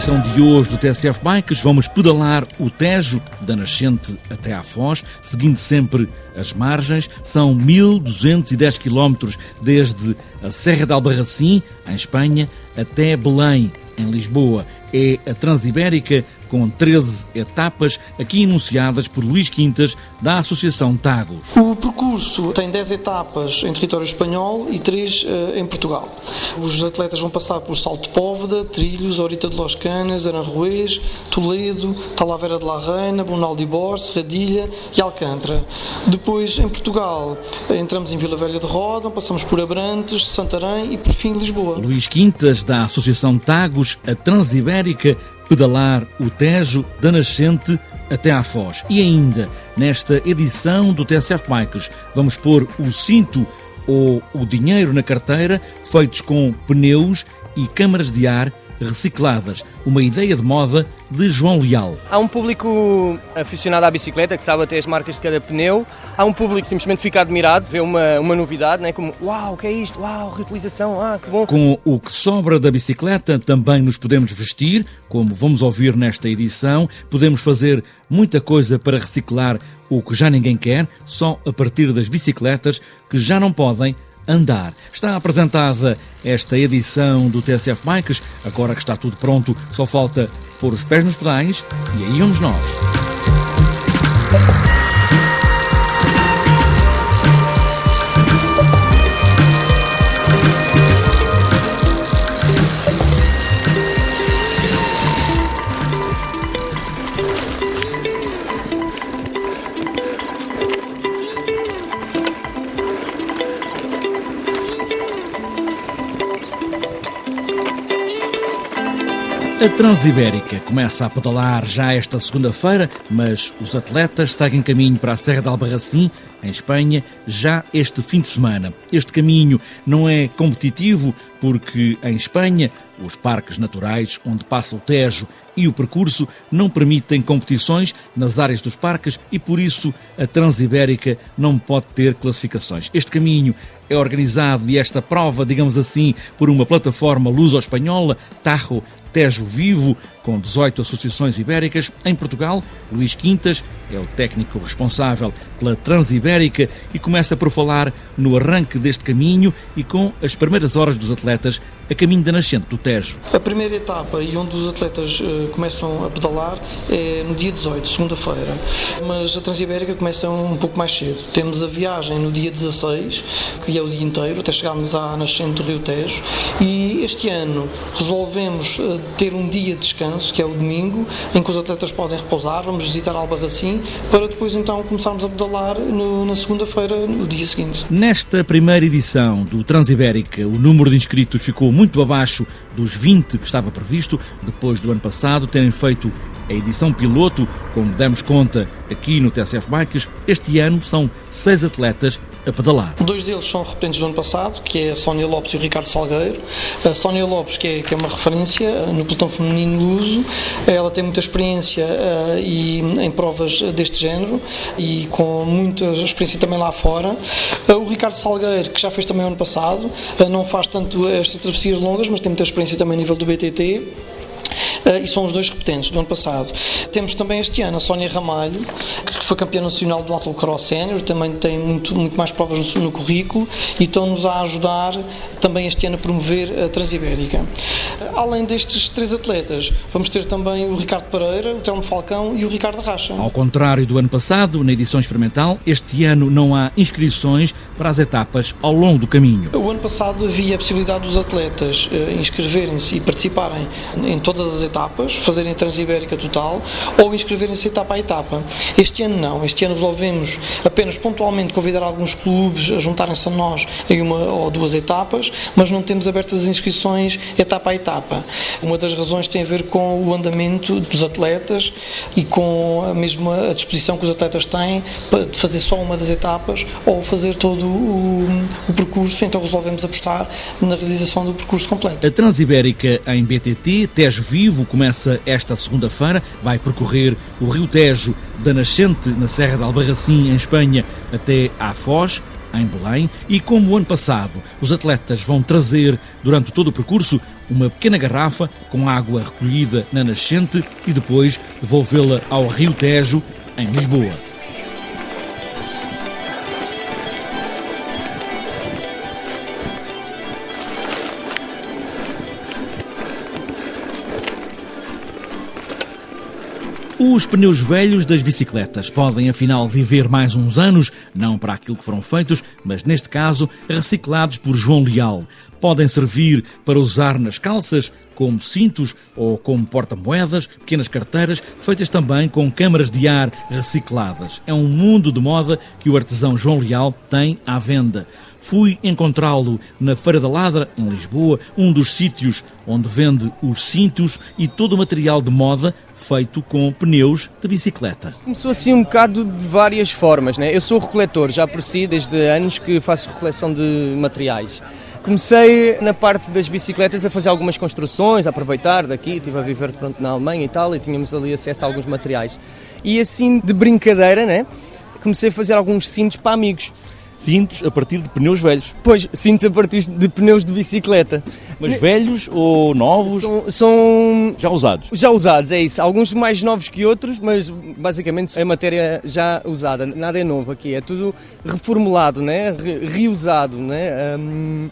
edição de hoje do TSF Bikes, vamos pedalar o Tejo, da nascente até à Foz, seguindo sempre as margens. São 1210 km desde a Serra de Albarracim, em Espanha, até Belém, em Lisboa. É a Transibérica com 13 etapas, aqui enunciadas por Luís Quintas, da Associação Tagos. O percurso tem 10 etapas em território espanhol e 3 uh, eh, em Portugal. Os atletas vão passar por Salto de Póveda, Trilhos, Horita de Los Canas, Aranjuez, Toledo, Talavera de la Reina, Bonal de Bor, Serradilha e Alcântara. Depois, em Portugal, entramos em Vila Velha de Roda, passamos por Abrantes, Santarém e, por fim, Lisboa. Luís Quintas, da Associação Tagos, a Transibérica, pedalar o Tejo da Nascente até à Foz. E ainda, nesta edição do TSF Bikes, vamos pôr o cinto ou o dinheiro na carteira feitos com pneus e câmaras de ar recicladas, uma ideia de moda de João Leal. Há um público aficionado à bicicleta que sabe até as marcas de cada pneu. Há um público que simplesmente fica admirado, vê uma, uma novidade, né? como uau, o que é isto? Uau, reutilização, ah, que bom. Com o que sobra da bicicleta também nos podemos vestir, como vamos ouvir nesta edição. Podemos fazer muita coisa para reciclar o que já ninguém quer, só a partir das bicicletas que já não podem andar. Está apresentada esta edição do TSF Bikes. Agora que está tudo pronto, só falta pôr os pés nos pedais e aí vamos nós. A Transibérica começa a pedalar já esta segunda-feira, mas os atletas seguem caminho para a Serra de Albarracim, em Espanha, já este fim de semana. Este caminho não é competitivo porque em Espanha os parques naturais onde passa o Tejo e o percurso não permitem competições nas áreas dos parques e por isso a Transibérica não pode ter classificações. Este caminho é organizado e esta prova, digamos assim, por uma plataforma luso-espanhola, Tajo Tejo Vivo, com 18 associações ibéricas. Em Portugal, Luís Quintas é o técnico responsável pela Transibérica e começa por falar no arranque deste caminho e com as primeiras horas dos atletas a caminho da nascente do Tejo. A primeira etapa e onde os atletas uh, começam a pedalar é no dia 18, segunda-feira, mas a Transibérica começa um pouco mais cedo. Temos a viagem no dia 16, que é o dia inteiro, até chegarmos à nascente do Rio Tejo, e este ano resolvemos uh, ter um dia de descanso, que é o domingo, em que os atletas podem repousar, vamos visitar Albarracim, para depois então começarmos a pedalar no, na segunda-feira, no dia seguinte. Nesta primeira edição do Transibérica, o número de inscritos ficou muito abaixo dos 20 que estava previsto, depois do ano passado terem feito a edição piloto, como demos conta aqui no TSF Bikes, este ano são seis atletas a pedalar. Dois deles são repetentes do ano passado, que é a Sónia Lopes e o Ricardo Salgueiro. A Sónia Lopes, que é, que é uma referência no pelotão feminino luso, ela tem muita experiência uh, e, em provas deste género e com muita experiência também lá fora. Uh, o Ricardo Salgueiro, que já fez também ano passado, uh, não faz tanto estas travessias longas, mas tem muita experiência também a nível do BTT. Uh, e são os dois repetentes do ano passado. Temos também este ano a Sónia Ramalho, que foi campeã nacional do Atlas Cross Senior, também tem muito, muito mais provas no, no currículo e estão-nos a ajudar também este ano a promover a Transibérica. Além destes três atletas, vamos ter também o Ricardo Pereira, o Telmo Falcão e o Ricardo Racha. Ao contrário do ano passado, na edição experimental, este ano não há inscrições para as etapas ao longo do caminho. O ano passado havia a possibilidade dos atletas uh, inscreverem-se e participarem em todas as etapas, fazerem a Transibérica total ou inscreverem-se etapa a etapa. Este ano não, este ano resolvemos apenas pontualmente convidar alguns clubes a juntarem-se a nós em uma ou duas etapas, mas não temos abertas as inscrições etapa a etapa. Uma das razões tem a ver com o andamento dos atletas e com a mesma disposição que os atletas têm de fazer só uma das etapas ou fazer todo o, o percurso, então resolvemos apostar na realização do percurso completo. A Transibérica em BTT, Tejo Vivo, começa esta segunda-feira, vai percorrer o Rio Tejo da Nascente, na Serra de Albarracim, em Espanha, até à Foz. Em Belém, e como o ano passado, os atletas vão trazer, durante todo o percurso, uma pequena garrafa com água recolhida na nascente e depois devolvê-la ao Rio Tejo, em Lisboa. Os pneus velhos das bicicletas podem afinal viver mais uns anos, não para aquilo que foram feitos, mas neste caso reciclados por João Leal. Podem servir para usar nas calças, como cintos ou como porta-moedas, pequenas carteiras, feitas também com câmaras de ar recicladas. É um mundo de moda que o artesão João Leal tem à venda. Fui encontrá-lo na Feira da Ladra, em Lisboa, um dos sítios onde vende os cintos e todo o material de moda feito com pneus de bicicleta. Começou assim um bocado de várias formas, né? Eu sou recoletor, já por si, desde anos que faço recoleção de materiais. Comecei na parte das bicicletas a fazer algumas construções, a aproveitar daqui, estive a viver pronto, na Alemanha e tal, e tínhamos ali acesso a alguns materiais. E assim, de brincadeira, né? Comecei a fazer alguns cintos para amigos cintos a partir de pneus velhos. Pois, cintos a partir de pneus de bicicleta. Mas velhos ou novos? São, são, Já usados? Já usados, é isso. Alguns mais novos que outros, mas basicamente é matéria já usada. Nada é novo aqui, é tudo reformulado, né? Re reusado, né? Um...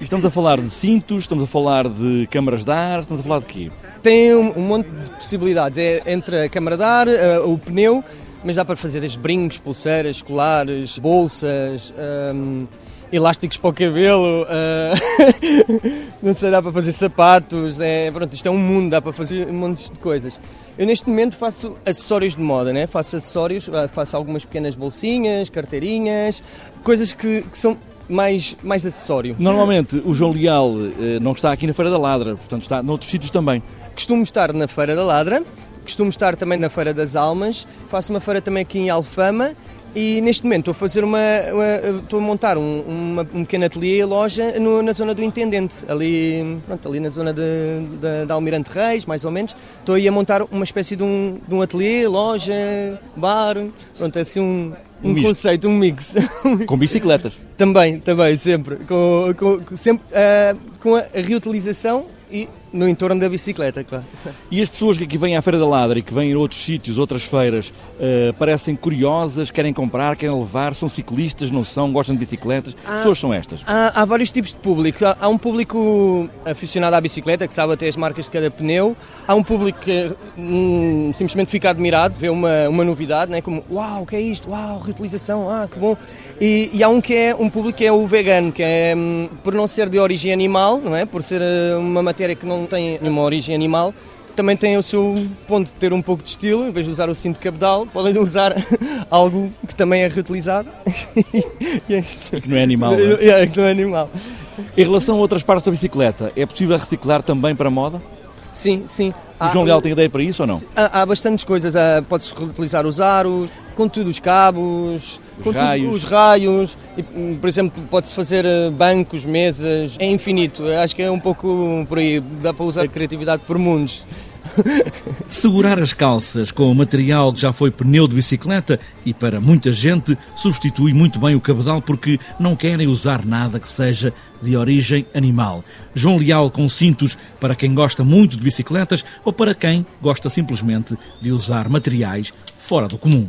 estamos a falar de cintos, estamos a falar de câmaras de ar, estamos a falar de quê? Tem um, um monte de possibilidades. É entre a câmara de ar, uh, o pneu mas dá para fazer desde brincos, pulseiras, colares, bolsas, um, elásticos para o cabelo, uh, não sei, dá para fazer sapatos, é, pronto, isto é um mundo, dá para fazer um monte de coisas. Eu neste momento faço acessórios de moda, né? faço acessórios, ah, faço algumas pequenas bolsinhas, carteirinhas, coisas que, que são mais, mais acessório. Normalmente o João Leal eh, não está aqui na Feira da Ladra, portanto está noutros sítios também. Costumo estar na Feira da Ladra, Costumo estar também na Feira das Almas, faço uma feira também aqui em Alfama e neste momento estou a fazer uma, uma estou a montar um, uma, um pequeno ateliê e loja no, na zona do Intendente, ali, pronto, ali na zona de, Almirante Reis, mais ou menos. Estou aí a montar uma espécie de um, de um ateliê, loja, bar, pronto, é assim um, um, um conceito, um mix. Com bicicletas? também, também, sempre. Com, com, sempre uh, com a reutilização e no entorno da bicicleta, claro. E as pessoas que aqui vêm à Feira da Ladra e que vêm a outros sítios, outras feiras, uh, parecem curiosas, querem comprar, querem levar, são ciclistas, não são, gostam de bicicletas? Há, que pessoas são estas? Há, há, vários tipos de público. Há, há, um público aficionado à bicicleta, que sabe até as marcas de cada pneu. Há um público que hum, simplesmente fica admirado, vê uma, uma novidade, né? como uau, o que é isto? Uau, reutilização, ah, que bom. E, e há um que é um público que é o vegano, que é hum, por não ser de origem animal, não é? Por ser eh, uma matéria que não tem nenhuma origem animal, também tem o seu ponto de ter um pouco de estilo, em vez de usar o cinto cabedal, podem usar algo que também é reutilizado. e que não é animal. Não é? é, que não é animal. Em relação a outras partes da bicicleta, é possível reciclar também para moda? Sim, sim. O João Leal tem ideia para isso ou não? Há, há bastantes coisas. Pode-se reutilizar os aros, contudo os cabos, os raios. os raios. E, hum, por exemplo, pode-se fazer eh, bancos, mesas. É infinito. Acho que é um pouco por aí. Dá para usar a criatividade por mundos. Segurar as calças com o material que já foi pneu de bicicleta e para muita gente substitui muito bem o cabedal porque não querem usar nada que seja de origem animal. João Leal com cintos para quem gosta muito de bicicletas ou para quem gosta simplesmente de usar materiais fora do comum.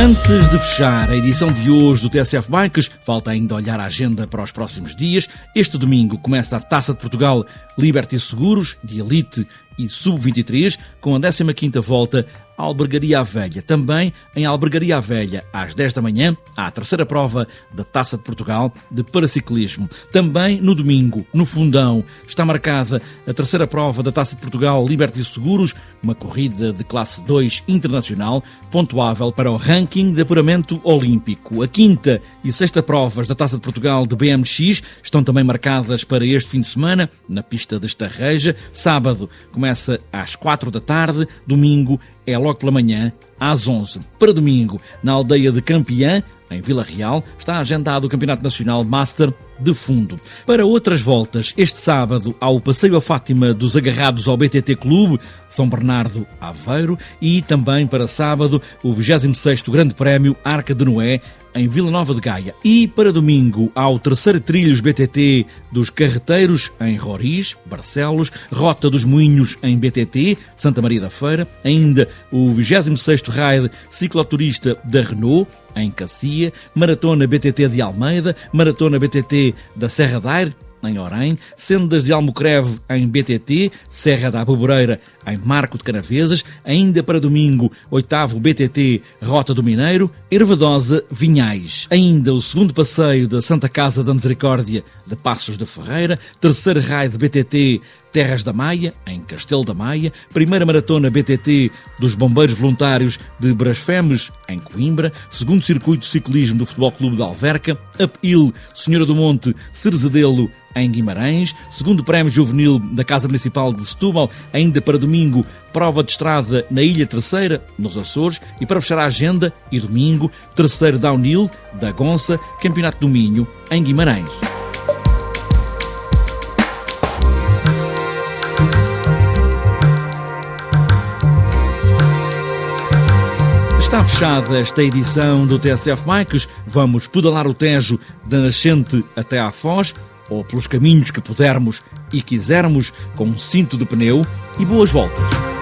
Antes de fechar a edição de hoje do TSF Bikes, falta ainda olhar a agenda para os próximos dias. Este domingo começa a Taça de Portugal Liberty Seguros, de Elite e Sub-23, com a 15ª volta Albergaria Velha. Também em Albergaria Velha, às 10 da manhã, há a terceira prova da Taça de Portugal de Paraciclismo. Também no domingo, no Fundão, está marcada a terceira prova da Taça de Portugal Liberty Seguros, uma corrida de classe 2 internacional, pontuável para o ranking de apuramento olímpico. A quinta e sexta provas da Taça de Portugal de BMX estão também marcadas para este fim de semana, na pista de Estarreja. Sábado começa às 4 da tarde, domingo é logo pela manhã, às 11. Para domingo, na aldeia de Campeã, em Vila Real, está agendado o Campeonato Nacional Master de fundo. Para outras voltas, este sábado há o Passeio a Fátima dos Agarrados ao BTT Clube, São Bernardo Aveiro, e também para sábado o 26º Grande Prémio Arca de Noé, em Vila Nova de Gaia. E para domingo há o terceiro Trilhos BTT dos Carreteiros, em Roriz, Barcelos, Rota dos Moinhos, em BTT, Santa Maria da Feira, ainda o 26º Raid Cicloturista da Renault, em Cacia, Maratona BTT de Almeida, Maratona BTT da Serra da Aire, em Orém, Sendas de Almocreve em BTT, Serra da Aboboreira em Marco de Canaveses, ainda para domingo, oitavo BTT Rota do Mineiro, Ervadosa, Vinhais. Ainda o segundo passeio da Santa Casa da Misericórdia de Passos de Ferreira, terceiro raio de BTT Terras da Maia, em Castelo da Maia, primeira maratona BTT dos Bombeiros Voluntários de Brasfemes, em Coimbra, segundo circuito de ciclismo do Futebol Clube de Alverca, Uphill Senhora do Monte, Cerzedelo, em Guimarães, segundo prémio juvenil da Casa Municipal de Setúbal, ainda para domingo, prova de estrada na Ilha Terceira, nos Açores, e para fechar a agenda, e domingo, terceiro downhill da Gonça, Campeonato do Minho, em Guimarães. Fechada esta edição do TSF Bikes. Vamos pedalar o Tejo da nascente até à Foz, ou pelos caminhos que pudermos e quisermos, com um cinto de pneu e boas voltas.